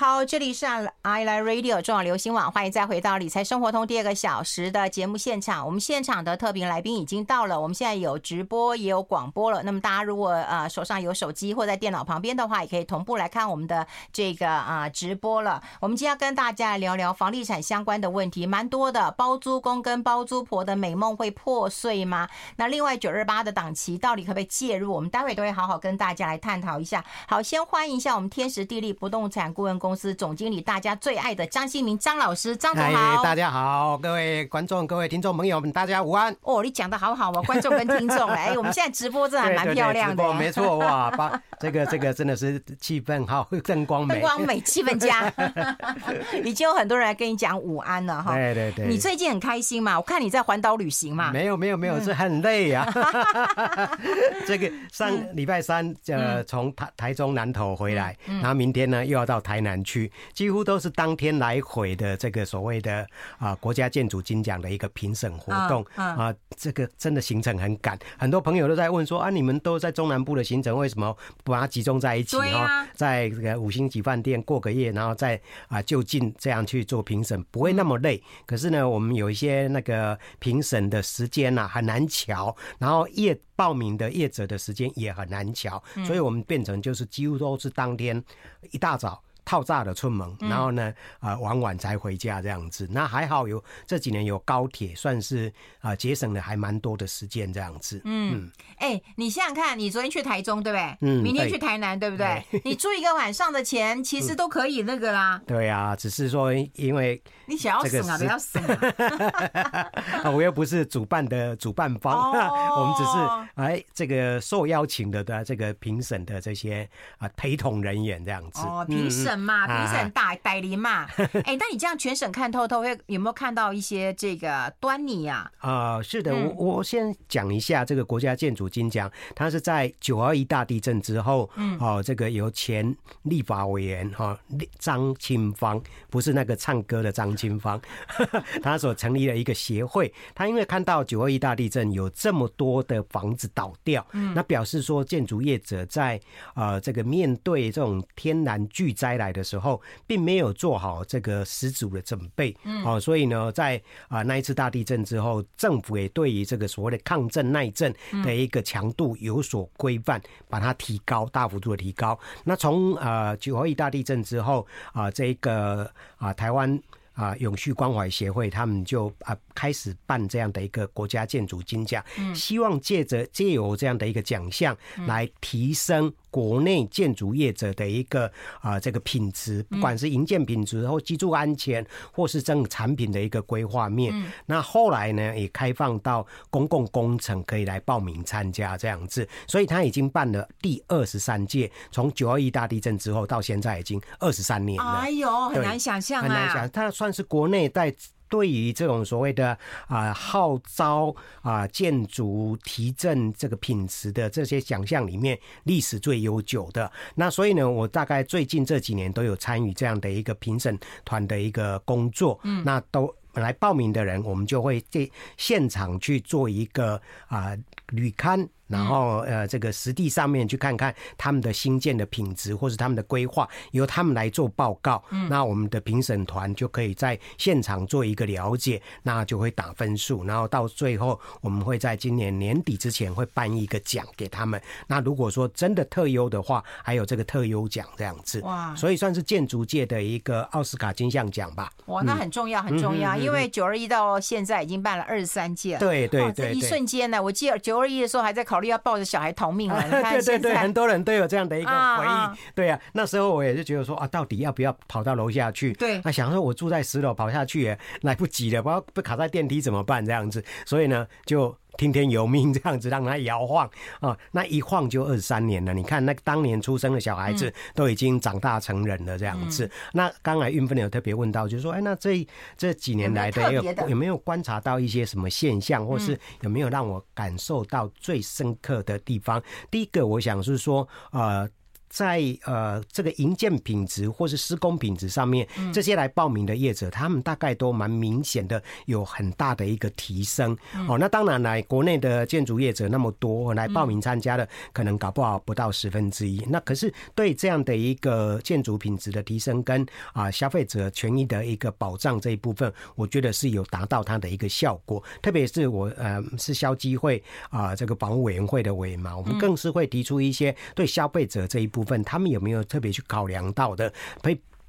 好，这里是 I Like Radio 中广流行网，欢迎再回到理财生活通第二个小时的节目现场。我们现场的特别来宾已经到了，我们现在有直播也有广播了。那么大家如果呃手上有手机或在电脑旁边的话，也可以同步来看我们的这个啊、直播了。我们今天要跟大家来聊聊房地产相关的问题，蛮多的。包租公跟包租婆的美梦会破碎吗？那另外九二八的档期到底可不可以介入？我们待会都会好好跟大家来探讨一下。好，先欢迎一下我们天时地利不动产顾问公。公司总经理，大家最爱的张新明张老师，张总好，大家好，各位观众、各位听众朋友们，大家午安。哦，你讲的好好哦，观众跟听众，哎，我们现在直播真的还蛮漂亮的，没错哇，把这个这个真的是气氛 好，灯光美，灯光美，气氛佳，已经有很多人来跟你讲午安了哈。对对对，你最近很开心嘛？我看你在环岛旅行嘛？没有没有没有，是很累呀。这个上礼拜三呃从台台中南投回来，然后明天呢又要到台南。区几乎都是当天来回的这个所谓的啊国家建筑金奖的一个评审活动。啊，这个真的行程很赶，很多朋友都在问说啊，你们都在中南部的行程，为什么不把它集中在一起？哈，在这个五星级饭店过个夜，然后再啊就近这样去做评审，不会那么累。可是呢，我们有一些那个评审的时间呐很难瞧，然后业报名的业者的时间也很难瞧，所以我们变成就是几乎都是当天一大早。套炸的出门，然后呢，啊、呃，晚晚才回家这样子。那还好有这几年有高铁，算是啊节省了还蛮多的时间这样子。嗯，哎、欸，你想想看，你昨天去台中对不对？嗯。明天去台南对不对？对 你住一个晚上的钱，其实都可以那个啦。对啊，只是说因为你想要省啊，不要省 啊。我又不是主办的主办方，哦、我们只是哎这个受邀请的的这个评审的这些啊陪同人员这样子。哦，评审。嘛，评审大代理嘛，哎，那你这样全省看透透，会有没有看到一些这个端倪啊？啊、呃，是的，我我先讲一下这个国家建筑金奖，它是在九二一大地震之后，嗯，哦，这个由前立法委员哈张清芳，不是那个唱歌的张清芳，他所成立了一个协会，他因为看到九二一大地震有这么多的房子倒掉，嗯，那表示说建筑业者在呃这个面对这种天然巨灾来的时候，并没有做好这个十足的准备，嗯，哦，所以呢，在啊那一次大地震之后，政府也对于这个所谓的抗震耐震的一个强度有所规范，把它提高，大幅度的提高。那从呃九二一大地震之后啊，这个啊台湾啊永续关怀协会，他们就啊开始办这样的一个国家建筑金奖，希望借着借由这样的一个奖项来提升。国内建筑业者的一个啊，这个品质，不管是营建品质或居住安全，或是整个产品的一个规划面。那后来呢，也开放到公共工程可以来报名参加这样子，所以他已经办了第二十三届，从九二一大地震之后到现在已经二十三年了。哎呦，很难想象啊！很难想，他算是国内在。对于这种所谓的啊号召啊建筑提振这个品质的这些奖项里面，历史最悠久的。那所以呢，我大概最近这几年都有参与这样的一个评审团的一个工作。嗯，那都来报名的人，我们就会在现场去做一个啊旅勘。然后呃，这个实地上面去看看他们的新建的品质，或是他们的规划，由他们来做报告。嗯，那我们的评审团就可以在现场做一个了解，那就会打分数，然后到最后我们会在今年年底之前会颁一个奖给他们。那如果说真的特优的话，还有这个特优奖这样子。哇，所以算是建筑界的一个奥斯卡金像奖吧。哇，那很重要，很重要，因为九二一到现在已经办了二十三届了。对对对，一瞬间呢，我记得九二一的时候还在考。要抱着小孩逃命了，对对对，很多人都有这样的一个回忆。对啊，那时候我也是觉得说啊，到底要不要跑到楼下去？对，那想说我住在十楼，跑下去也来不及了，不要被卡在电梯怎么办？这样子，所以呢，就。听天由命这样子让他摇晃啊，那一晃就二十三年了。你看，那当年出生的小孩子都已经长大成人了，这样子。嗯、那刚才运分有特别问到，就是说，哎，那这这几年来的有有没有观察到一些什么现象，或是有没有让我感受到最深刻的地方？第一个，我想是说，呃。在呃这个营建品质或是施工品质上面，这些来报名的业者，他们大概都蛮明显的有很大的一个提升。哦，那当然来国内的建筑业者那么多来报名参加的，可能搞不好不到十分之一。那可是对这样的一个建筑品质的提升跟啊消费者权益的一个保障这一部分，我觉得是有达到它的一个效果。特别是我呃是消基会啊这个房屋委员会的委员嘛，我们更是会提出一些对消费者这一部分。部分他们有没有特别去考量到的？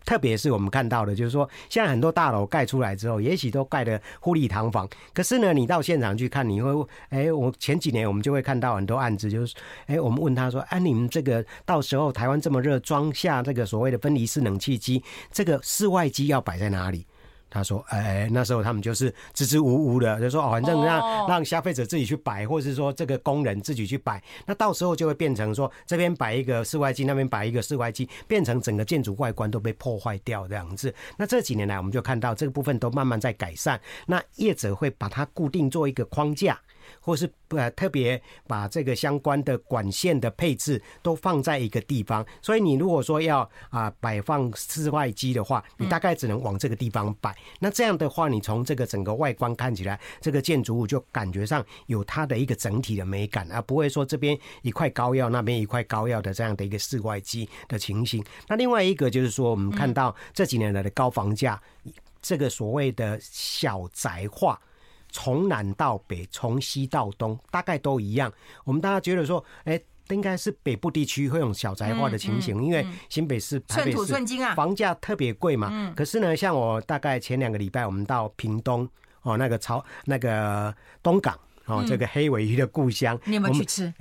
特别是我们看到的，就是说，现在很多大楼盖出来之后，也许都盖的富丽堂皇，可是呢，你到现场去看，你会，哎，我前几年我们就会看到很多案子，就是，哎，我们问他说，哎，你们这个到时候台湾这么热，装下这个所谓的分离式冷气机，这个室外机要摆在哪里？他说：“哎，那时候他们就是支支吾吾的，就说哦，反正让让消费者自己去摆，或者是说这个工人自己去摆。那到时候就会变成说，这边摆一个室外机，那边摆一个室外机，变成整个建筑外观都被破坏掉这样子。那这几年来，我们就看到这个部分都慢慢在改善。那业者会把它固定做一个框架。”或是呃特别把这个相关的管线的配置都放在一个地方，所以你如果说要啊摆放室外机的话，你大概只能往这个地方摆。那这样的话，你从这个整个外观看起来，这个建筑物就感觉上有它的一个整体的美感，而不会说这边一块膏药，那边一块膏药的这样的一个室外机的情形。那另外一个就是说，我们看到这几年来的高房价，这个所谓的小宅化。从南到北，从西到东，大概都一样。我们大家觉得说，哎，应该是北部地区会有小宅化的情形，因为新北市、台北市房价特别贵嘛。可是呢，像我大概前两个礼拜，我们到屏东哦，那个潮那个东港。哦，这个黑尾鱼的故乡，你有没有去吃？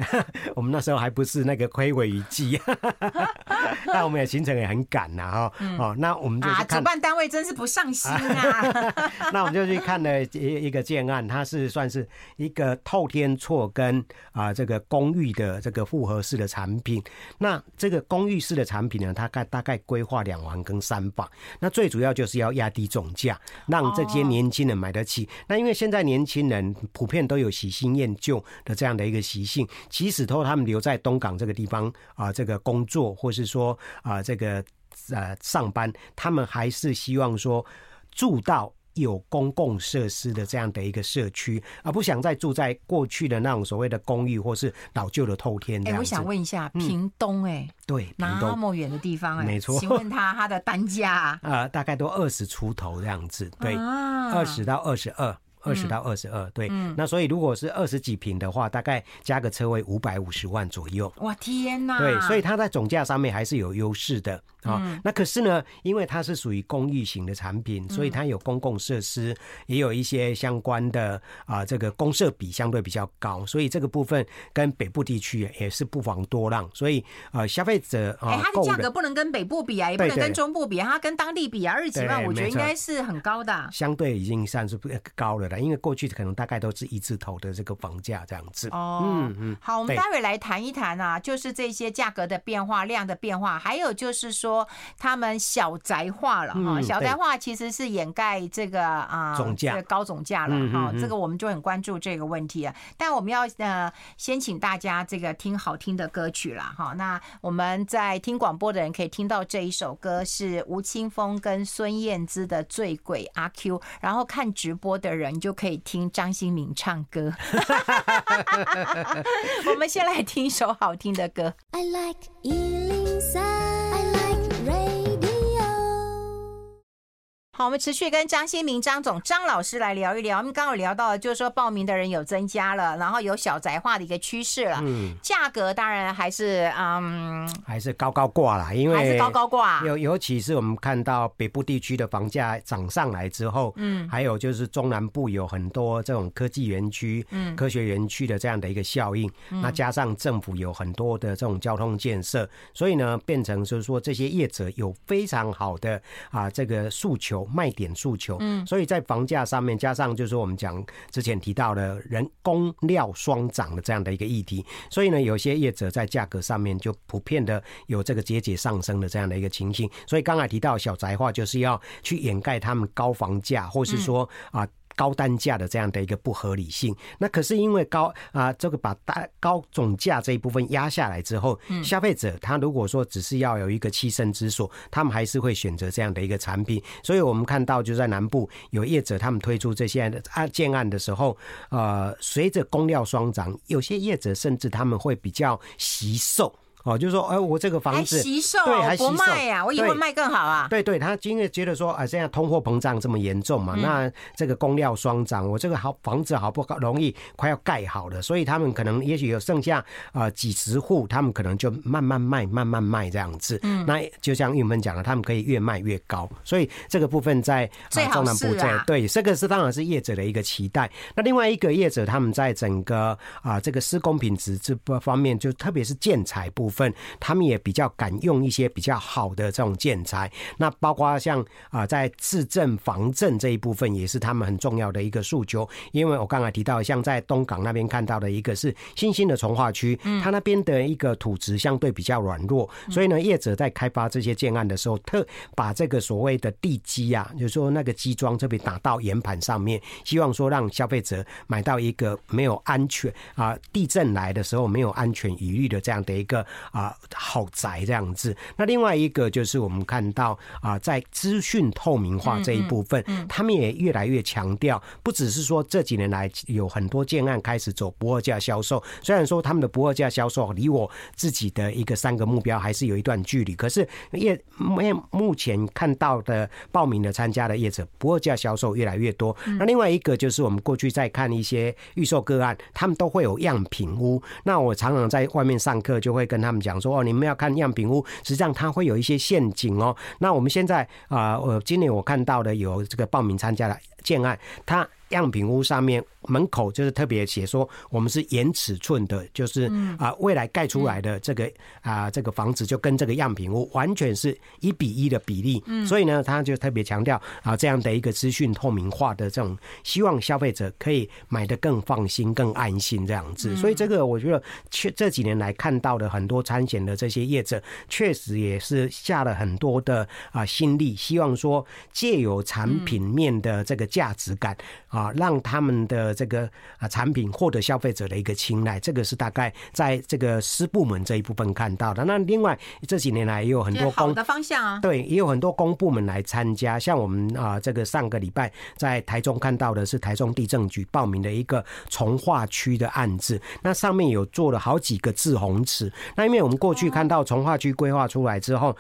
我们 那时候还不是那个黑尾鱼季，那我们也行程也很赶呐，哈。哦，那我们就啊，主办单位真是不上心啊。那我们就去看了一一个建案，它是算是一个透天厝跟啊这个公寓的这个复合式的产品。那这个公寓式的产品呢，它大概大概规划两房跟三房。那最主要就是要压低总价，让这些年轻人买得起。那因为现在年轻人普遍都有。喜新厌旧的这样的一个习性，即使说他们留在东港这个地方啊，这个工作，或是说啊，这个呃上班，他们还是希望说住到有公共设施的这样的一个社区，而不想再住在过去的那种所谓的公寓或是老旧的透天。哎，我想问一下，屏东哎、欸，对，那么远的地方哎、欸，没错。请问他他的单价啊、呃，大概都二十出头这样子，对，二十到二十二。二十到二十二，对，嗯、那所以如果是二十几平的话，大概加个车位五百五十万左右。哇，天哪！对，所以它在总价上面还是有优势的啊。嗯、那可是呢，因为它是属于公寓型的产品，所以它有公共设施，也有一些相关的啊，这个公设比相对比较高，所以这个部分跟北部地区也是不妨多让。所以呃，消费者啊，哎，它的价格不能跟北部比啊，也不能跟中部比，啊它跟当地比啊，二十几万，我觉得应该是很高的。相对已经算是高了。因为过去可能大概都是一字头的这个房价这样子。哦，嗯嗯，好，我们待会来谈一谈啊，就是这些价格的变化、量的变化，还有就是说他们小宅化了哈。小宅化其实是掩盖这个啊总价高总价了哈。这个我们就很关注这个问题啊。但我们要呃先请大家这个听好听的歌曲了哈。那我们在听广播的人可以听到这一首歌是吴青峰跟孙燕姿的《醉鬼阿 Q》，然后看直播的人就可以。听张新明唱歌，我们先来听一首好听的歌。I like 好，我们持续跟张新明张总张老师来聊一聊。我们刚刚有聊到，就是说报名的人有增加了，然后有小宅化的一个趋势了。嗯，价格当然还是嗯，还是高高挂了，因为还是高高挂。尤尤其是我们看到北部地区的房价涨上来之后，嗯，还有就是中南部有很多这种科技园区、嗯，科学园区的这样的一个效应。嗯，那加上政府有很多的这种交通建设，所以呢，变成就是说这些业者有非常好的啊这个诉求。卖点诉求，嗯，所以在房价上面加上就是我们讲之前提到的人工料双涨的这样的一个议题，所以呢，有些业者在价格上面就普遍的有这个节节上升的这样的一个情形。所以刚才提到小宅化，就是要去掩盖他们高房价，或是说啊。高单价的这样的一个不合理性。那可是因为高啊，这个把大高总价这一部分压下来之后，消费者他如果说只是要有一个栖身之所，他们还是会选择这样的一个产品。所以我们看到就在南部有业者他们推出这些案建案的时候，呃，随着工料双涨，有些业者甚至他们会比较惜售。哦，就是说，哎，我这个房子还惜售，对，还不卖呀，我以后卖更好啊。对对，他因为觉得说，啊，现在通货膨胀这么严重嘛，那这个工料双涨，我这个好房子好不容易快要盖好了，所以他们可能也许有剩下啊几十户，他们可能就慢慢卖，慢慢卖这样子。嗯，那就像玉芬讲的，他们可以越卖越高，所以这个部分在中南部在对这个是当然是业者的一个期待。那另外一个业者，他们在整个啊这个施工品质这方面，就特别是建材部。分他们也比较敢用一些比较好的这种建材，那包括像啊，在自震防震这一部分也是他们很重要的一个诉求。因为我刚才提到，像在东港那边看到的一个是新兴的从化区，它那边的一个土质相对比较软弱，所以呢，业者在开发这些建案的时候，特把这个所谓的地基啊，就是说那个基桩这边打到岩盘上面，希望说让消费者买到一个没有安全啊，地震来的时候没有安全疑虑的这样的一个。啊，豪宅这样子。那另外一个就是我们看到啊，在资讯透明化这一部分，他们也越来越强调，不只是说这几年来有很多建案开始走不二价销售。虽然说他们的不二价销售离我自己的一个三个目标还是有一段距离，可是业目目前看到的报名的参加的业者，不二价销售越来越多。那另外一个就是我们过去在看一些预售个案，他们都会有样品屋。那我常常在外面上课，就会跟他他们。讲说哦，你们要看样品屋，实际上它会有一些陷阱哦。那我们现在啊，呃，今年我看到的有这个报名参加的建案，它。样品屋上面门口就是特别写说，我们是严尺寸的，就是啊，未来盖出来的这个啊这个房子就跟这个样品屋完全是一比一的比例，嗯所以呢，他就特别强调啊这样的一个资讯透明化的这种，希望消费者可以买的更放心、更安心这样子。所以这个我觉得，确这几年来看到的很多参险的这些业者，确实也是下了很多的啊心力，希望说借有产品面的这个价值感啊。啊，让他们的这个啊产品获得消费者的一个青睐，这个是大概在这个私部门这一部分看到的。那另外这几年来也有很多公的方向啊，对，也有很多公部门来参加。像我们啊，这个上个礼拜在台中看到的是台中地震局报名的一个从化区的案子，那上面有做了好几个滞洪池。那因为我们过去看到从化区规划出来之后。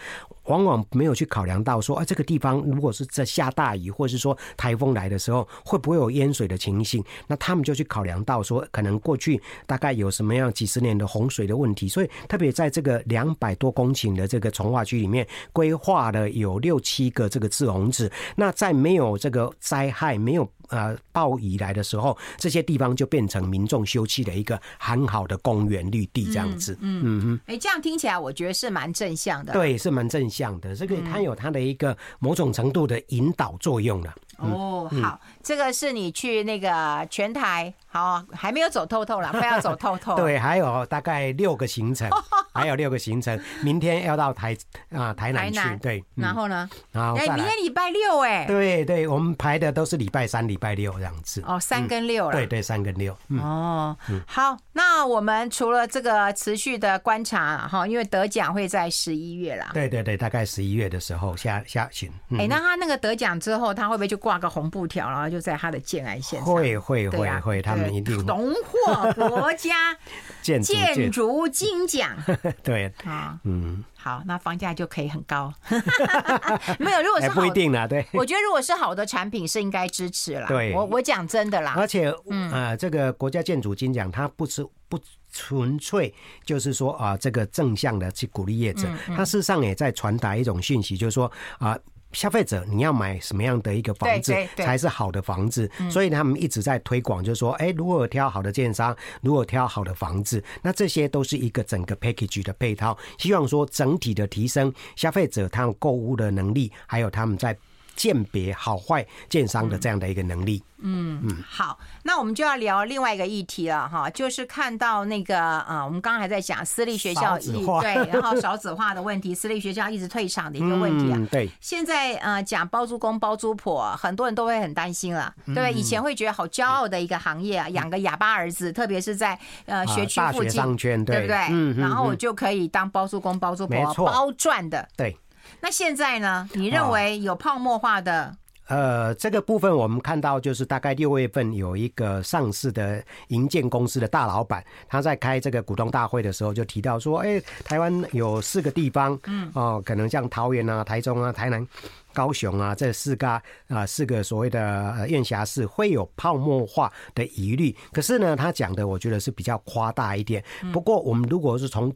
往往没有去考量到说，啊，这个地方如果是在下大雨，或者是说台风来的时候，会不会有淹水的情形？那他们就去考量到说，可能过去大概有什么样几十年的洪水的问题，所以特别在这个两百多公顷的这个从化区里面，规划了有六七个这个滞洪池。那在没有这个灾害、没有呃暴雨来的时候，这些地方就变成民众休憩的一个很好的公园绿地这样子。嗯嗯嗯，哎，这样听起来我觉得是蛮正向的。对，是蛮正向。的这个，它有它的一个某种程度的引导作用了。哦，好，这个是你去那个全台，好，还没有走透透了，快要走透透。对，还有大概六个行程，还有六个行程，明天要到台啊台南去。对，然后呢？哎，明天礼拜六哎。对对，我们排的都是礼拜三、礼拜六这样子。哦，三跟六了。对对，三跟六。哦，好，那我们除了这个持续的观察哈，因为得奖会在十一月啦。对对对，大概十一月的时候下下旬。哎，那他那个得奖之后，他会不会就挂个红布条，然后就在他的建案现场？会会会会，他们一定荣获国家 建筑金奖。对啊，嗯，好，那房价就可以很高。没有，如果是不一定啦，对，我觉得如果是好的产品是应该支持啦。对，我我讲真的啦。而且，嗯，呃，这个国家建筑金奖，它不是不纯粹就是说啊，这个正向的去鼓励业者，它事实上也在传达一种讯息，就是说啊。消费者，你要买什么样的一个房子才是好的房子？所以他们一直在推广，就是说，哎，如果挑好的建商，如果挑好的房子，那这些都是一个整个 package 的配套。希望说整体的提升消费者他们购物的能力，还有他们在。鉴别好坏建商的这样的一个能力。嗯嗯，好，那我们就要聊另外一个议题了哈，就是看到那个啊，我们刚刚还在讲私立学校一对，然后少子化的问题，私立学校一直退场的一个问题啊。嗯、对，现在呃讲包租公包租婆，很多人都会很担心了，对不对？以前会觉得好骄傲的一个行业啊，养个哑巴儿子，特别是在呃学区附近，对不对？嗯，然后我就可以当包租公包租婆，包赚的。对。那现在呢？你认为有泡沫化的？呃，这个部分我们看到，就是大概六月份有一个上市的银建公司的大老板，他在开这个股东大会的时候就提到说，哎，台湾有四个地方，嗯，哦，可能像桃园啊、台中啊、台南。高雄啊，这四个啊，四个所谓的院辖市会有泡沫化的疑虑。可是呢，他讲的我觉得是比较夸大一点。不过，我们如果是从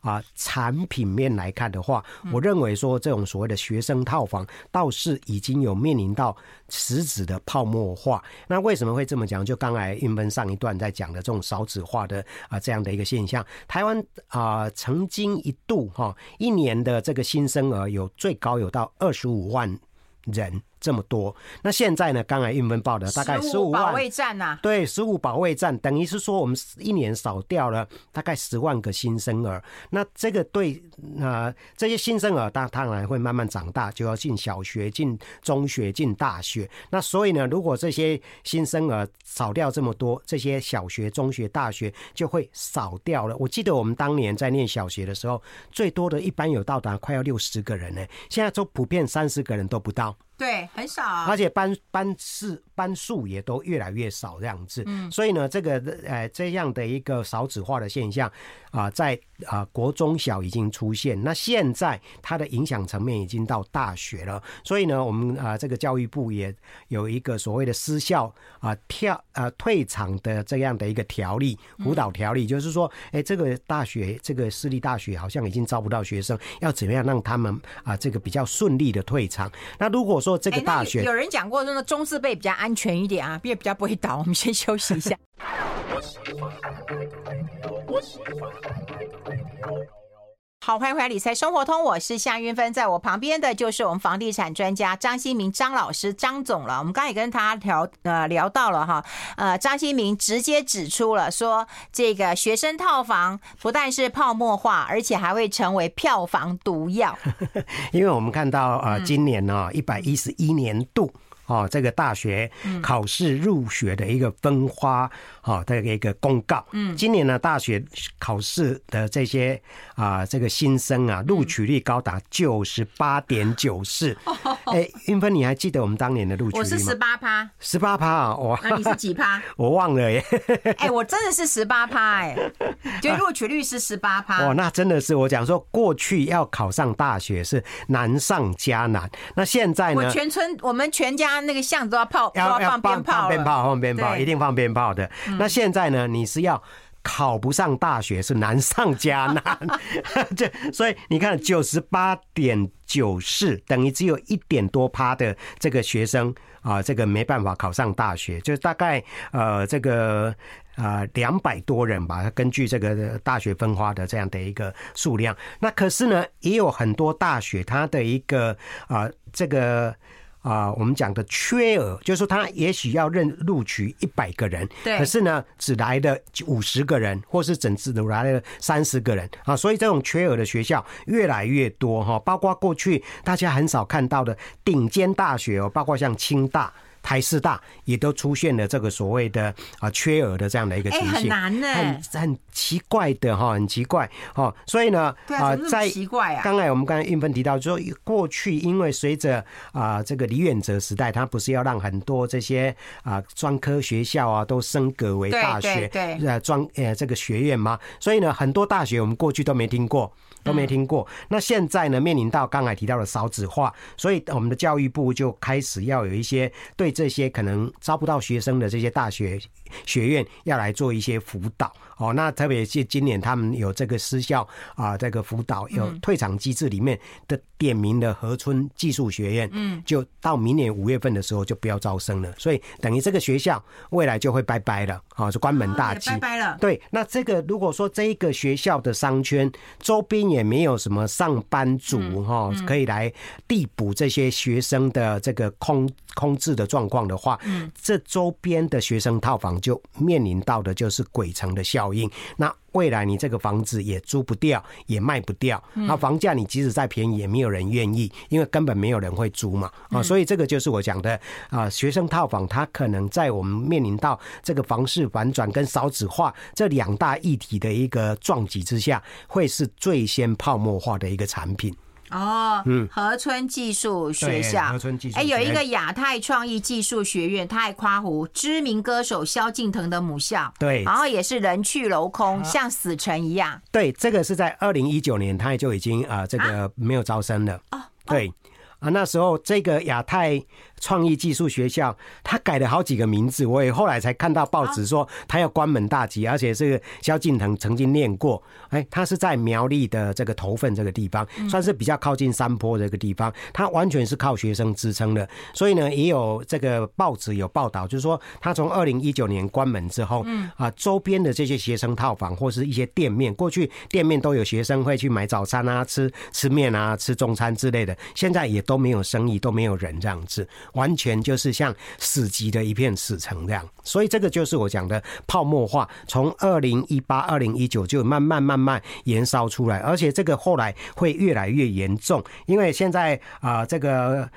啊产品面来看的话，我认为说这种所谓的学生套房倒是已经有面临到实质的泡沫化。那为什么会这么讲？就刚才韵芬上一段在讲的这种少子化的啊这样的一个现象，台湾啊曾经一度哈一年的这个新生儿有最高有到二十五万。万人。这么多，那现在呢？刚才韵芬报的大概十五万保卫战呐，对，十五保卫战，等于是说我们一年少掉了大概十万个新生儿。那这个对啊、呃，这些新生儿，当当然会慢慢长大，就要进小学、进中学、进大学。那所以呢，如果这些新生儿少掉这么多，这些小学、中学、大学就会少掉了。我记得我们当年在念小学的时候，最多的一般有到达快要六十个人呢，现在都普遍三十个人都不到。对，很少，而且班班次班数也都越来越少这样子，嗯，所以呢，这个呃这样的一个少子化的现象啊，在啊国中小已经出现，那现在它的影响层面已经到大学了，所以呢，我们啊这个教育部也有一个所谓的私校啊跳啊退场的这样的一个条例辅导条例，就是说，哎，这个大学这个私立大学好像已经招不到学生，要怎么样让他们啊这个比较顺利的退场？那如果说这个大学，有人讲过，那个中字辈比较安全一点啊，比较比较不会倒。我们先休息一下。好，欢迎回来《理财生活通》，我是夏云芬，在我旁边的就是我们房地产专家张新民张老师张总了。我们刚才也跟他聊呃聊到了哈，呃张新民直接指出了说，这个学生套房不但是泡沫化，而且还会成为票房毒药。因为我们看到呃今年呢一百一十一年度。哦，这个大学考试入学的一个分发，哦，的一个公告。嗯，今年呢，大学考试的这些啊，这个新生啊，录取率高达九十八点九四。哎，云芬，你还记得我们当年的录取率吗？我是十八趴，十八趴啊！哇，那你是几趴？我忘了耶。哎，我真的是十八趴哎，就录取率是十八趴。哦，那真的是我讲说，过去要考上大学是难上加难。那现在呢？我全村，我们全家。那个巷子都要泡，要要放鞭炮，放鞭炮，放鞭炮，一定放鞭炮的。那现在呢？你是要考不上大学是难上加难，这所以你看九十八点九四等于只有一点多趴的这个学生啊，这个没办法考上大学，就是大概呃这个啊两百多人吧。根据这个大学分发的这样的一个数量，那可是呢，也有很多大学它的一个啊、呃、这个。啊、呃，我们讲的缺额，就是说他也许要认录取一百个人，对，可是呢，只来了五十个人，或是整次都来了三十个人啊，所以这种缺额的学校越来越多哈，包括过去大家很少看到的顶尖大学哦，包括像清大。台师大也都出现了这个所谓的啊缺额的这样的一个情形，很难呢，很很奇怪的哈，很奇怪哈，所以呢啊，在刚才我们刚才韵芬提到说，过去因为随着啊这个李远哲时代，他不是要让很多这些啊专科学校啊都升格为大学，对呃专呃这个学院吗？所以呢，很多大学我们过去都没听过。都没听过。那现在呢，面临到刚才提到的少子化，所以我们的教育部就开始要有一些对这些可能招不到学生的这些大学学院要来做一些辅导哦。那特别是今年他们有这个私校啊，这个辅导有退场机制里面的点名的河村技术学院，嗯，就到明年五月份的时候就不要招生了，所以等于这个学校未来就会拜拜了，啊，就关门大吉，拜拜了。对，那这个如果说这一个学校的商圈周边也没有什么上班族哈，可以来递补这些学生的这个空空置的状况的话，嗯，这周边的学生套房就面临到的就是鬼城的效应。那未来你这个房子也租不掉，也卖不掉，那房价你即使再便宜，也没有人愿意，因为根本没有人会租嘛。啊，所以这个就是我讲的啊，学生套房它可能在我们面临到这个房市反转跟少子化这两大议题的一个撞击之下，会是最先泡沫化的一个产品。哦，嗯，河村技术学校，河村技术，哎，有一个亚太创意技术学院，它爱夸湖知名歌手萧敬腾的母校，对，然后也是人去楼空，像死城一样。对，这个是在二零一九年，它也就已经啊，这个没有招生了。哦，对，啊，那时候这个亚太。创意技术学校，他改了好几个名字，我也后来才看到报纸说他要关门大吉，而且这个萧敬腾曾经念过，哎，他是在苗栗的这个头份这个地方，算是比较靠近山坡这个地方，他完全是靠学生支撑的，所以呢，也有这个报纸有报道，就是说他从二零一九年关门之后，嗯。啊，周边的这些学生套房或是一些店面，过去店面都有学生会去买早餐啊，吃吃面啊，吃中餐之类的，现在也都没有生意，都没有人这样子。完全就是像死寂的一片死城这样，所以这个就是我讲的泡沫化，从二零一八、二零一九就慢慢慢慢延烧出来，而且这个后来会越来越严重，因为现在啊，这个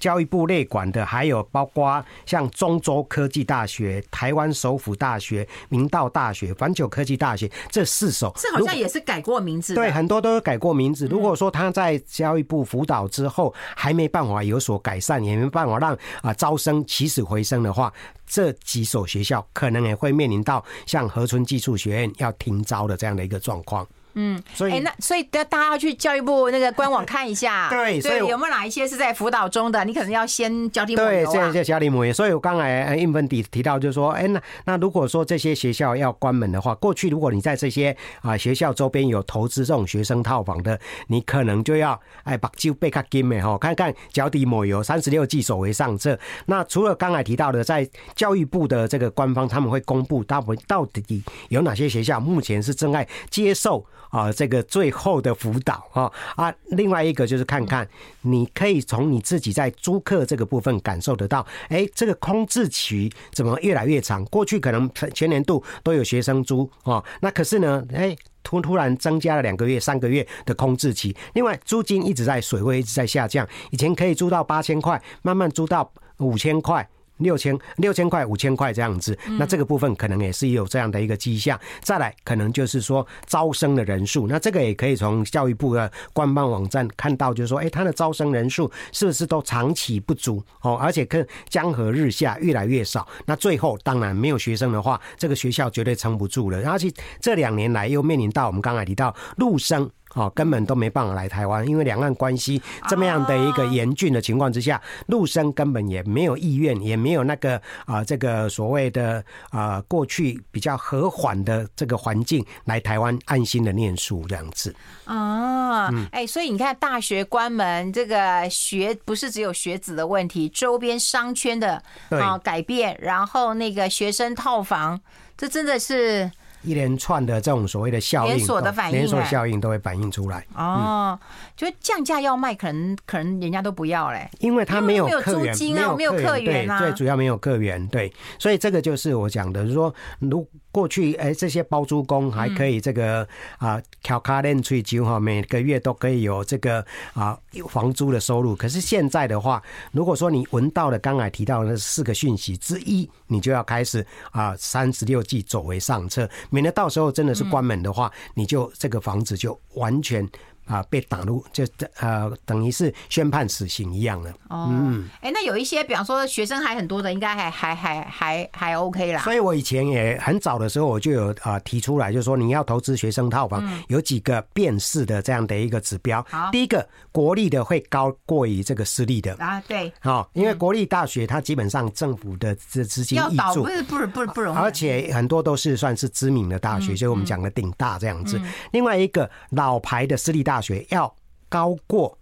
教育部内管的还有包括像中州科技大学、台湾首府大学、明道大学、环球科技大学这四所，这好像也是改过名字，对，很多都改过名字。如果说他在教育部辅导之后还没办法有所改善，也没办法。让啊招生起死回生的话，这几所学校可能也会面临到像河村技术学院要停招的这样的一个状况。嗯，所以，欸、那所以大家要去教育部那个官网看一下，对，所以有没有哪一些是在辅导中的？你可能要先交替对，谢谢交替母所以我刚才英文提提到，就是说，哎，那那如果说这些学校要关门的话，过去如果你在这些啊学校周边有投资这种学生套房的，你可能就要哎把就被卡金美哈，看看脚底抹油，三十六计，走为上策。那除了刚才提到的，在教育部的这个官方，他们会公布他们到底有哪些学校目前是正在接受。啊，这个最后的辅导啊啊，另外一个就是看看，你可以从你自己在租客这个部分感受得到，哎，这个空置期怎么越来越长？过去可能全年度都有学生租啊，那可是呢，哎，突突然增加了两个月、三个月的空置期。另外，租金一直在水位一直在下降，以前可以租到八千块，慢慢租到五千块。六千六千块五千块这样子，那这个部分可能也是有这样的一个迹象。再来，可能就是说招生的人数，那这个也可以从教育部的官方网站看到，就是说，哎，他的招生人数是不是都长期不足哦？而且更江河日下，越来越少。那最后当然没有学生的话，这个学校绝对撑不住了。而且这两年来又面临到我们刚才提到陆生。哦，根本都没办法来台湾，因为两岸关系这么样的一个严峻的情况之下，陆生根本也没有意愿，也没有那个啊，这个所谓的啊，过去比较和缓的这个环境来台湾安心的念书这样子。啊，哎，所以你看，大学关门，这个学不是只有学子的问题，周边商圈的啊改变，然后那个学生套房，这真的是。一连串的这种所谓的效应，连锁的反应，连锁效应都会反映出来。哦，就降价要卖，可能可能人家都不要嘞，因为他没有客源，没有客源啊，对，最主要没有客源，对，所以这个就是我讲的，就是说如。过去哎，这些包租公还可以这个啊，调卡链税金哈，每个月都可以有这个啊房租的收入。可是现在的话，如果说你闻到了刚才提到的那四个讯息之一，你就要开始啊三十六计走为上策，免得到时候真的是关门的话，你就这个房子就完全啊，被打入就呃，等于是宣判死刑一样了。哦，嗯，哎，那有一些，比方说学生还很多的，应该还还还还还 OK 啦。所以我以前也很早的时候，我就有啊提出来，就是说你要投资学生套房，有几个辨识的这样的一个指标。好，第一个，国立的会高过于这个私立的。啊，对，好，因为国立大学它基本上政府的资资金挹注，不是不是不是不容易，而且很多都是算是知名的大学，就是我们讲的顶大这样子。另外一个老牌的私立大学要高过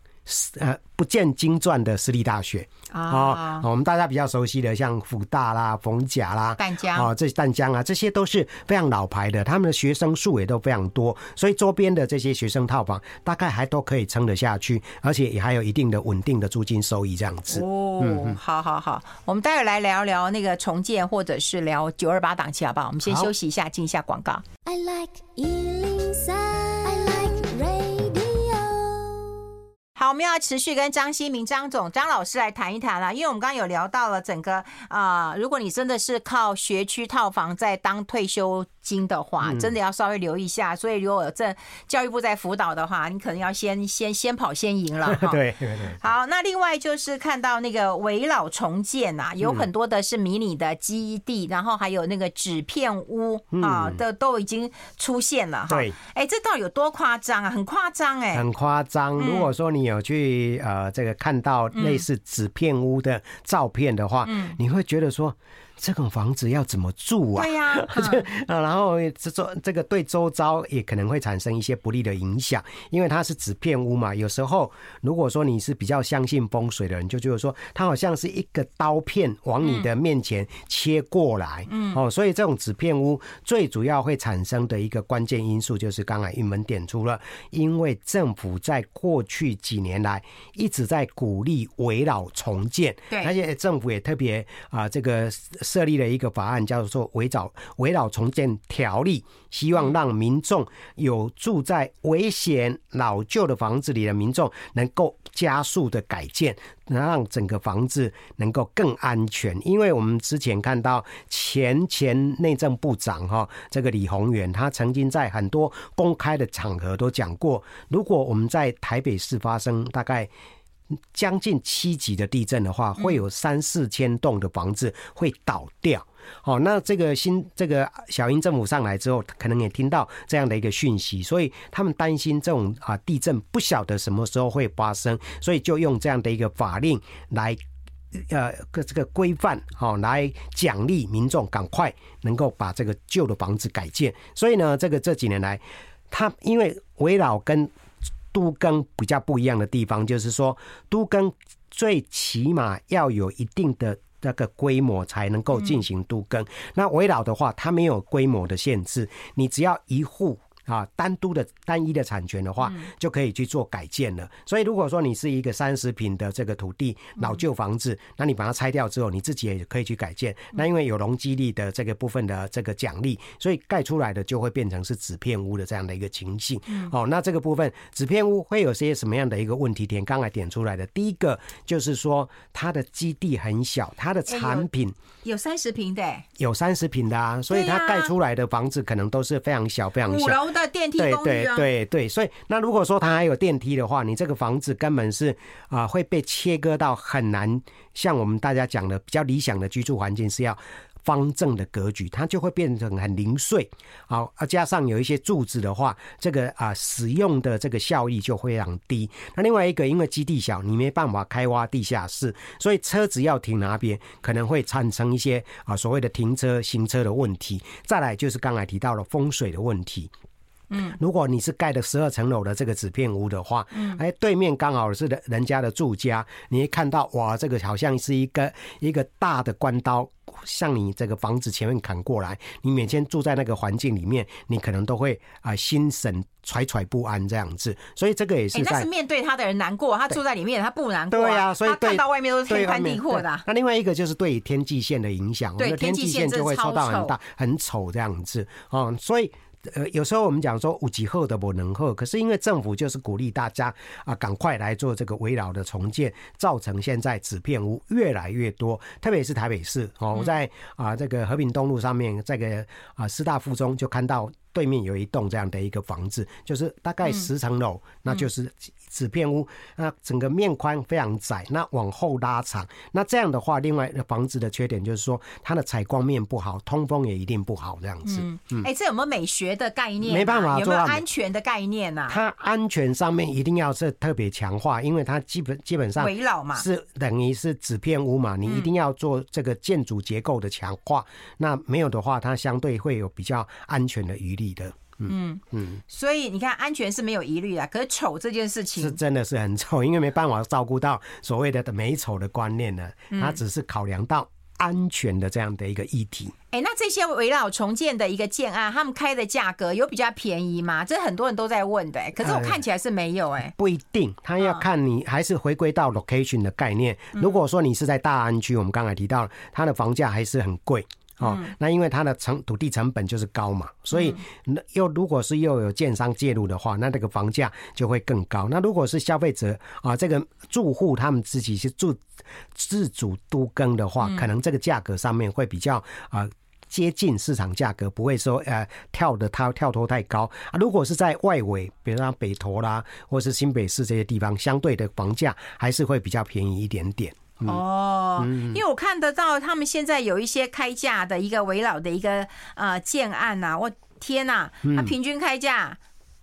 呃不见经传的私立大学。啊，我们大家比较熟悉的像辅大啦、逢甲啦、淡江。啊，这淡江啊，这些都是非常老牌的，他们的学生数也都非常多，所以周边的这些学生套房大概还都可以撑得下去，而且也还有一定的稳定的租金收益这样子。哦，嗯，好好好，我们待会来聊聊那个重建，或者是聊九二八档期，好不好？我们先休息一下，进一下广告。I like 好，我们要持续跟张新明张总张老师来谈一谈了，因为我们刚刚有聊到了整个啊、呃，如果你真的是靠学区套房在当退休金的话，真的要稍微留意一下。所以如果有这教育部在辅导的话，你可能要先先先跑先赢了。对对对。好，那另外就是看到那个围老重建呐、啊，有很多的是迷你的基地，然后还有那个纸片屋啊的都已经出现了。对。哎，这到底有多夸张啊？很夸张哎。很夸张。如果说你有去呃这个看到类似纸片屋的照片的话，嗯，你会觉得说。这种房子要怎么住啊？对呀，啊，然后这周这个对周遭也可能会产生一些不利的影响，因为它是纸片屋嘛。有时候如果说你是比较相信风水的人，就觉得说它好像是一个刀片往你的面前切过来，嗯，哦，所以这种纸片屋最主要会产生的一个关键因素，就是刚才玉门点出了，因为政府在过去几年来一直在鼓励围绕重建，对，而且政府也特别啊这个。设立了一个法案，叫做《围老围老重建条例》，希望让民众有住在危险老旧的房子里的民众，能够加速的改建，能让整个房子能够更安全。因为我们之前看到前前内政部长哈，这个李鸿源，他曾经在很多公开的场合都讲过，如果我们在台北市发生大概。将近七级的地震的话，会有三四千栋的房子会倒掉。好，那这个新这个小英政府上来之后，可能也听到这样的一个讯息，所以他们担心这种啊地震不晓得什么时候会发生，所以就用这样的一个法令来呃个这个规范，好来奖励民众赶快能够把这个旧的房子改建。所以呢，这个这几年来，他因为围绕跟都更比较不一样的地方，就是说，都更最起码要有一定的那个规模才能够进行都更。那围绕的话，它没有规模的限制，你只要一户。啊，单独的单一的产权的话，就可以去做改建了。所以，如果说你是一个三十平的这个土地老旧房子，那你把它拆掉之后，你自己也可以去改建。那因为有容积率的这个部分的这个奖励，所以盖出来的就会变成是纸片屋的这样的一个情形。哦，那这个部分纸片屋会有些什么样的一个问题点？刚才点出来的第一个就是说，它的基地很小，它的产品有三十平的，有三十平的啊，所以它盖出来的房子可能都是非常小，非常小。电梯公寓啊，对对对对，所以那如果说它还有电梯的话，你这个房子根本是啊会被切割到很难，像我们大家讲的比较理想的居住环境是要方正的格局，它就会变成很零碎。好，啊加上有一些柱子的话，这个啊使用的这个效益就非常低。那另外一个，因为基地小，你没办法开挖地下室，所以车子要停哪边，可能会产生一些啊所谓的停车行车的问题。再来就是刚才提到了风水的问题。嗯，如果你是盖的十二层楼的这个纸片屋的话，嗯，哎，对面刚好是人人家的住家，你会看到哇，这个好像是一个一个大的关刀向你这个房子前面砍过来，你每天住在那个环境里面，你可能都会啊、呃、心神惴惴不安这样子，所以这个也是在。但是面对他的人难过，他住在里面他不难过、啊，对呀、啊，所以他看到外面都是天翻地阔的。那另外一个就是对天际线的影响，我们的天际线就会受到很大很丑这样子哦，所以。呃，有时候我们讲说五级后的不能后，可是因为政府就是鼓励大家啊，赶快来做这个围绕的重建，造成现在纸片屋越来越多，特别是台北市哦，我在啊这个和平东路上面这个啊师大附中就看到对面有一栋这样的一个房子，就是大概十层楼，那就是纸片屋。那整个面宽非常窄，那往后拉长。那这样的话，另外房子的缺点就是说，它的采光面不好，通风也一定不好，这样子。嗯，哎、嗯欸，这有没有美学的概念？没办法，有没有安全的概念啊？它安全上面一定要是特别强化，因为它基本基本上围绕嘛，是等于是纸片屋嘛，你一定要做这个建筑结构的强化。那没有的话，它相对会有比较安全的余地的。嗯嗯，所以你看，安全是没有疑虑的，可是丑这件事情是真的是很丑，因为没办法照顾到所谓的美丑的观念呢。它只是考量到安全的这样的一个议题。哎、欸，那这些围绕重建的一个建案，他们开的价格有比较便宜吗？这很多人都在问的、欸，可是我看起来是没有哎。不一定，他要看你还是回归到 location 的概念。如果说你是在大安区，我们刚才提到，它的房价还是很贵。哦，那因为它的成土地成本就是高嘛，所以那又如果是又有建商介入的话，那这个房价就会更高。那如果是消费者啊，这个住户他们自己是住自主都更的话，可能这个价格上面会比较啊接近市场价格，不会说呃跳的它跳脱太高啊。如果是在外围，比如说北投啦，或是新北市这些地方，相对的房价还是会比较便宜一点点。哦，因为我看得到他们现在有一些开价的一个围绕的一个呃建案呐，我天呐，它平均开价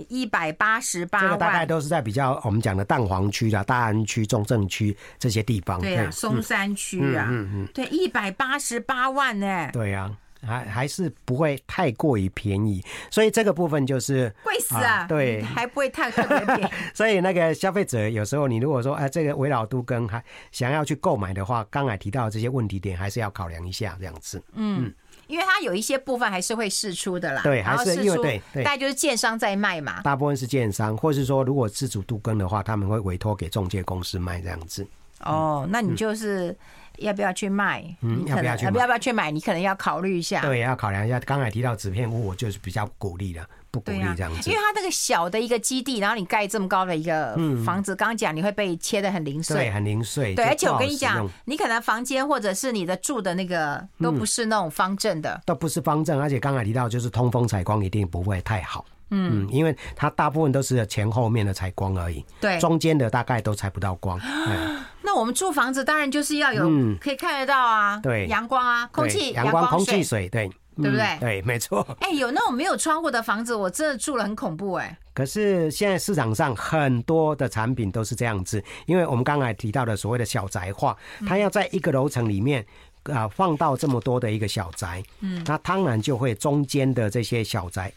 一百八十八万，这个大概都是在比较我们讲的蛋黄区的大安区、中正区这些地方，对啊，松山区啊，嗯嗯，对，一百八十八万呢，对啊。还还是不会太过于便宜，所以这个部分就是贵死啊！对，还不会太特别便宜。所以那个消费者有时候，你如果说哎，这个围绕度跟还想要去购买的话，刚才提到的这些问题点，还是要考量一下这样子。嗯，因为它有一些部分还是会试出的啦。对，还是因为对，对，大概就是建商在卖嘛。大部分是建商，或是说如果自主度更的话，他们会委托给中介公司卖这样子。哦，那你就是。要不要去卖？嗯，要不要去？要不要去买？你可能要考虑一下。对，要考量一下。刚才提到纸片屋，我就是比较鼓励的，不鼓励这样子。因为它那个小的一个基地，然后你盖这么高的一个房子，刚刚讲你会被切的很零碎，对，很零碎。对，而且我跟你讲，你可能房间或者是你的住的那个都不是那种方正的，都不是方正，而且刚才提到就是通风采光一定不会太好。嗯，因为它大部分都是前后面的采光而已，对，中间的大概都采不到光。那我们住房子当然就是要有可以看得到啊，对，阳光啊，空气，阳光、空气、水，对，对不对？对，没错。哎，有那种没有窗户的房子，我真的住了很恐怖哎。可是现在市场上很多的产品都是这样子，因为我们刚才提到的所谓的小宅化，它要在一个楼层里面啊放到这么多的一个小宅，嗯，那当然就会中间的这些小宅。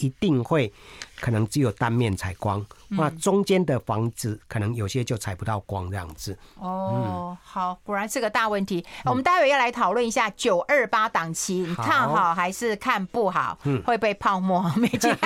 一定会可能只有单面采光，那中间的房子可能有些就采不到光这样子。哦，好，果然是个大问题。我们待会要来讨论一下九二八档期，你看好还是看不好？嗯，会被泡沫没见。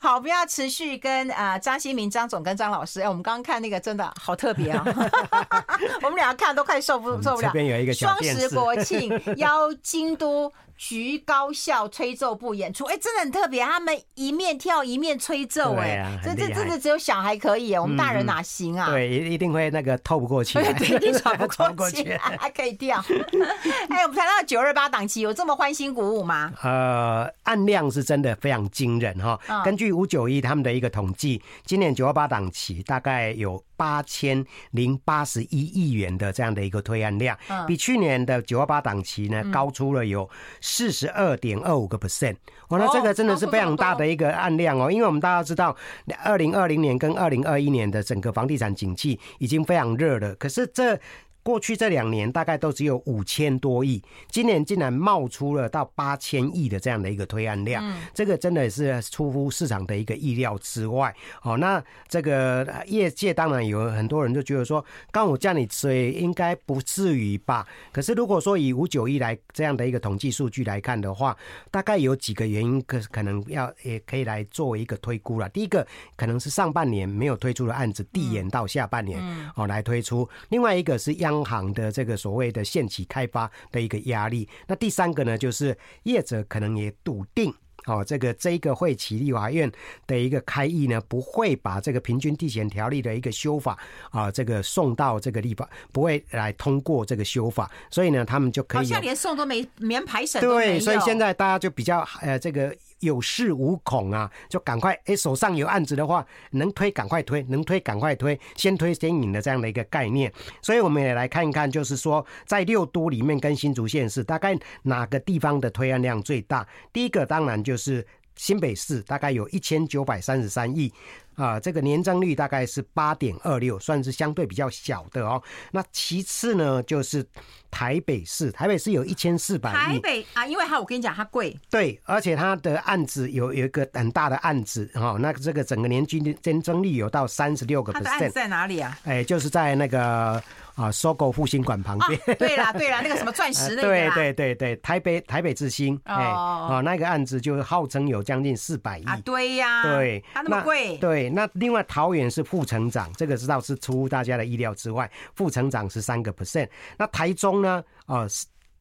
好，不要持续跟呃张新民张总跟张老师，哎、欸，我们刚刚看那个真的好特别啊，我们俩看都快受不受不了。这边有一个双十国庆 邀京都。橘高校吹奏部演出，哎、欸，真的很特别。他们一面跳一面吹奏，哎、啊，这这真的只有小孩可以，我们大人哪行啊？嗯、对，一一定会那个透不过去，对，一定 喘不过去，还可以跳。哎，我们谈到九二八档期，有这么欢欣鼓舞吗？呃，按量是真的非常惊人哈。根据五九一他们的一个统计，今年九二八档期大概有。八千零八十一亿元的这样的一个推案量，比去年的九二八档期呢高出了有四十二点二五个 percent。哦，那这个真的是非常大的一个案量哦，因为我们大家知道，二零二零年跟二零二一年的整个房地产景气已经非常热了，可是这。过去这两年大概都只有五千多亿，今年竟然冒出了到八千亿的这样的一个推案量，这个真的是出乎市场的一个意料之外。哦，那这个业界当然有很多人就觉得说，刚我叫你追，应该不至于吧？可是如果说以五九亿来这样的一个统计数据来看的话，大概有几个原因可可能要也可以来作为一个推估了。第一个可能是上半年没有推出的案子递延到下半年哦来推出，另外一个是央行的这个所谓的限期开发的一个压力，那第三个呢，就是业者可能也笃定哦，这个这个会期立法院的一个开议呢，不会把这个平均地权条例的一个修法啊，这个送到这个立法，不会来通过这个修法，所以呢，他们就可以好像连送都没，连排审对，所以现在大家就比较呃这个。有恃无恐啊，就赶快哎，手上有案子的话，能推赶快推，能推赶快推，先推先引的这样的一个概念。所以我们也来看一看，就是说在六都里面跟新竹县市，大概哪个地方的推案量最大？第一个当然就是新北市，大概有一千九百三十三亿。啊，这个年增率大概是八点二六，算是相对比较小的哦。那其次呢，就是台北市，台北市有一千四百。台北啊，因为它我跟你讲，它贵。对，而且它的案子有有一个很大的案子哈，那这个整个年均年增率有到三十六个 percent。它的案子在哪里啊？哎，就是在那个。啊，SOGO 复兴馆旁边。哦，对啦对啦，那个什么钻石那个。对对对对，台北台北之星，哎，哦，那个案子就号称有将近四百亿。啊，对呀。对，它那么贵。对，那另外桃园是副成长，这个知道是出乎大家的意料之外，副成长是三个 percent。那台中呢？呃，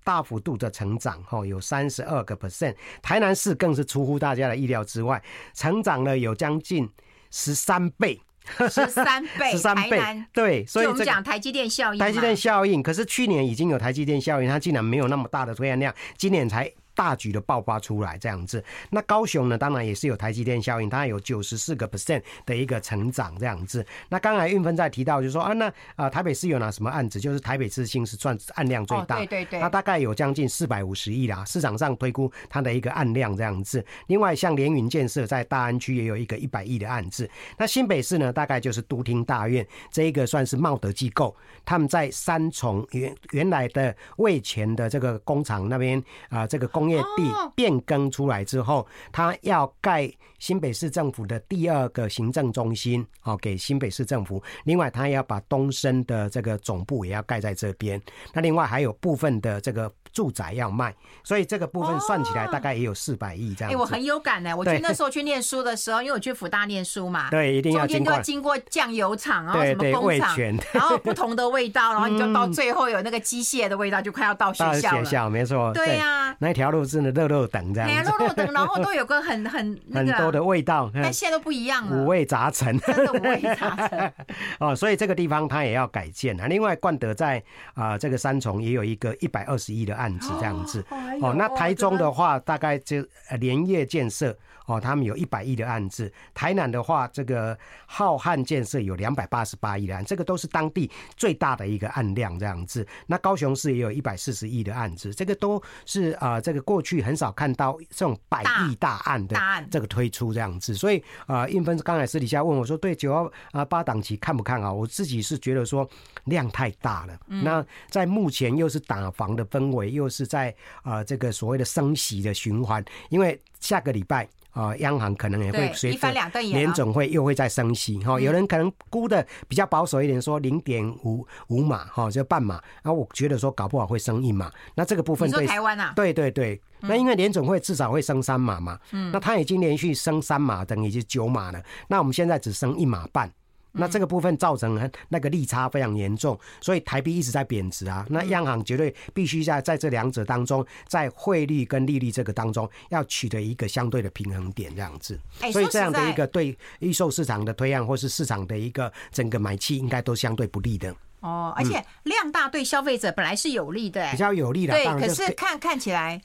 大幅度的成长，哈，有三十二个 percent。台南市更是出乎大家的意料之外，成长了有将近十三倍。十三倍，十三倍，对，所以我们讲台积电效应，台积电效应，可是去年已经有台积电效应，它竟然没有那么大的推案量，今年才。大举的爆发出来这样子，那高雄呢？当然也是有台积电效应，它有九十四个 percent 的一个成长这样子。那刚才运分在提到，就是说啊，那啊台北市有哪什么案子？就是台北之星是算案量最大，对对对，它大概有将近四百五十亿啦，市场上推估它的一个案量这样子。另外像联云建设在大安区也有一个一百亿的案子。那新北市呢，大概就是都厅大院这一个算是茂德机构，他们在三重原原来的味全的这个工厂那边啊，这个工业地变。变更出来之后，他要盖新北市政府的第二个行政中心，好，给新北市政府。另外，他要把东升的这个总部也要盖在这边。那另外还有部分的这个。住宅要卖，所以这个部分算起来大概也有四百亿这样。哎，我很有感呢。我觉得那时候去念书的时候，因为我去福大念书嘛，对，一定要经过要经过酱油厂，然后什么工厂，然后不同的味道，然后你就到最后有那个机械的味道，就快要到学校了。学校没错，对呀，那条路真的肉肉等这样。哎，肉肉等，然后都有个很很 很多的味道，但现在都不一样了，五味杂陈，真的五味杂陈。哦，所以这个地方它也要改建啊。另外，冠德在啊这个三重也有一个一百二十亿的案子这样子。哦，那台中的话，大概就连夜建设哦，他们有一百亿的案子。台南的话，这个浩瀚建设有两百八十八亿的案，这个都是当地最大的一个案量这样子。那高雄市也有一百四十亿的案子，这个都是啊、呃，这个过去很少看到这种百亿大案的这个推出这样子。所以啊，应芬刚才私底下问我说，对九幺啊八档期看不看啊？我自己是觉得说量太大了。那在目前又是打房的氛围，又是在。啊、呃，这个所谓的升息的循环，因为下个礼拜啊、呃，央行可能也会随着联总会又会再升息哈、哦。有人可能估的比较保守一点，说零点五五码哈，就半码。然后我觉得说搞不好会升一码。那这个部分对台湾啊，对对对。那因为联总会至少会升三码嘛，嗯，那他已经连续升三码，等于是九码了。那我们现在只升一码半。那这个部分造成那个利差非常严重，所以台币一直在贬值啊。那央行绝对必须在在这两者当中，在汇率跟利率这个当中，要取得一个相对的平衡点，这样子。所以这样的一个对预售市场的推案，或是市场的一个整个买气，应该都相对不利的。哦，而且量大对消费者本来是有利的，比较有利的。对，可是看看起来，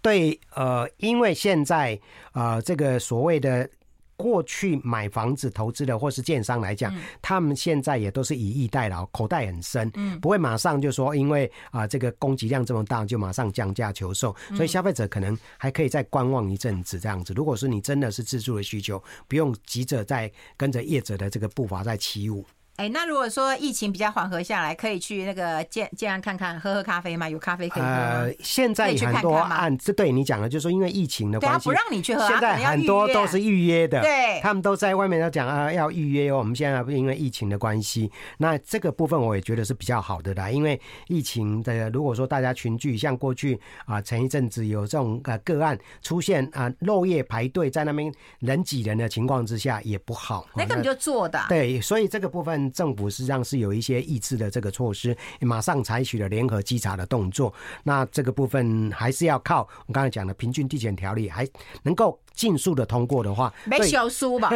对，呃，因为现在呃，这个所谓的。过去买房子投资的或是建商来讲，他们现在也都是以逸待劳，口袋很深，不会马上就说因为啊这个供给量这么大就马上降价求售，所以消费者可能还可以再观望一阵子这样子。如果是你真的是自住的需求，不用急着再跟着业者的这个步伐在起舞。哎、欸，那如果说疫情比较缓和下来，可以去那个建建安看看，喝喝咖啡吗？有咖啡可以喝吗？呃，现在很多案，这对你讲的，就是说因为疫情的关系，不让你去喝。现在很多都是预约的，对，他们都在外面都讲啊，要预约哦。我们现在不是因为疫情的关系，那这个部分我也觉得是比较好的啦。因为疫情的，如果说大家群聚，像过去啊，前一阵子有这种呃个案出现啊，漏夜排队在那边人挤人的情况之下，也不好。那根本就做的。对，所以这个部分。政府实际上是有一些抑制的这个措施，马上采取了联合稽查的动作。那这个部分还是要靠我刚才讲的平均地权条例，还能够。尽速的通过的话，没修书吧？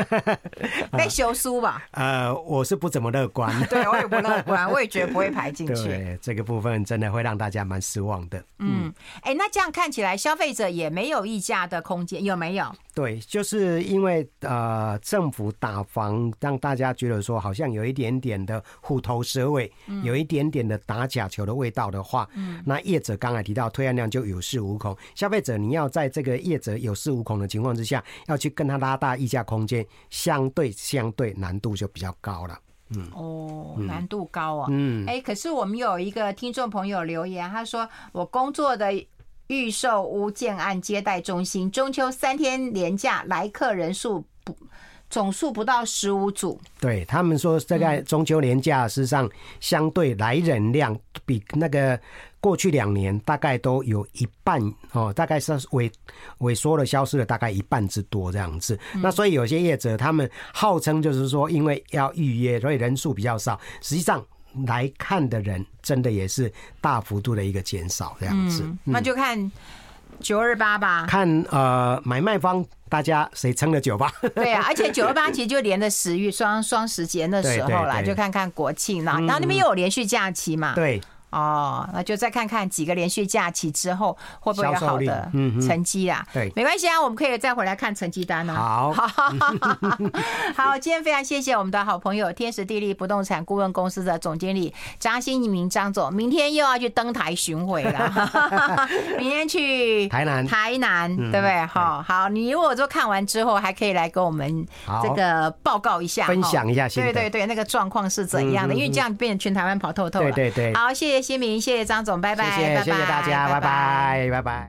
没修书吧？呃，我是不怎么乐观。对，我也不乐观，我也觉得不会排进去。对，这个部分真的会让大家蛮失望的。嗯，哎、欸，那这样看起来，消费者也没有议价的空间，有没有？对，就是因为呃，政府打房让大家觉得说，好像有一点点的虎头蛇尾，嗯、有一点点的打假球的味道的话，嗯，那业者刚才提到推案量就有恃无恐，消费者你要在这个业者有恃无恐的情况之下，要去跟他拉大溢价空间，相对相对难度就比较高了。嗯，哦，难度高啊。嗯，哎、欸，可是我们有一个听众朋友留言，他说我工作的。预售屋建案接待中心，中秋三天连假来客人数不总数不到十五组。对他们说，这个中秋年假事实上相对来人量比那个过去两年大概都有一半哦，大概是萎萎缩了，消失了大概一半之多这样子。那所以有些业者他们号称就是说，因为要预约，所以人数比较少，实际上。来看的人真的也是大幅度的一个减少，这样子，那就看九二八吧。看呃买卖方大家谁撑了九八。对啊，而且九二八其实就连着十月双双十节那时候啦，就看看国庆啦，然后那边又有连续假期嘛。对。哦，那就再看看几个连续假期之后会不会有好的成绩啊？对，没关系啊，我们可以再回来看成绩单啊。好，好，今天非常谢谢我们的好朋友天时地利不动产顾问公司的总经理张新民张总，明天又要去登台巡回了，明天去台南，台南对不对？好好，你如果说看完之后还可以来跟我们这个报告一下，分享一下，对对对，那个状况是怎样的？因为这样变成全台湾跑透透了。对对对，好，谢谢谢。新民，谢谢张总，拜拜，谢谢，谢谢大家，拜拜，拜拜。